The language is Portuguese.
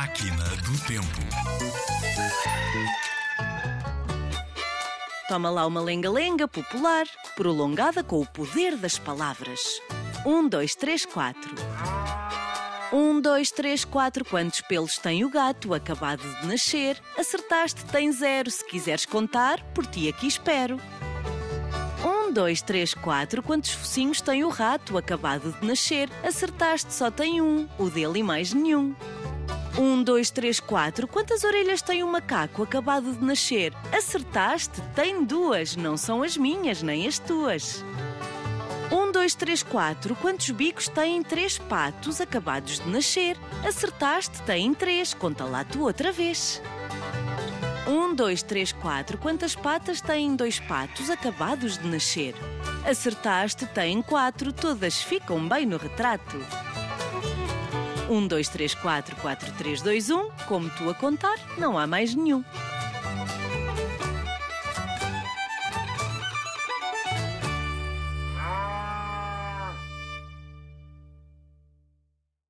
Máquina do Tempo. Toma lá uma lenga-lenga popular, prolongada com o poder das palavras. Um, dois, três, quatro. Um, dois, três, quatro. Quantos pelos tem o gato acabado de nascer? Acertaste, tem zero. Se quiseres contar, por ti aqui espero. Um, dois, três, quatro. Quantos focinhos tem o rato acabado de nascer? Acertaste, só tem um. O dele e mais nenhum. Um, dois, três, quatro. Quantas orelhas tem o macaco acabado de nascer? Acertaste, tem duas. Não são as minhas, nem as tuas. Um, dois, três, quatro. Quantos bicos têm três patos acabados de nascer? Acertaste, têm três. Conta lá tu outra vez. Um, dois, três, quatro. Quantas patas têm dois patos acabados de nascer? Acertaste, têm quatro. Todas ficam bem no retrato. Um, dois, três, quatro, quatro, três, dois, um. Como tu a contar, não há mais nenhum.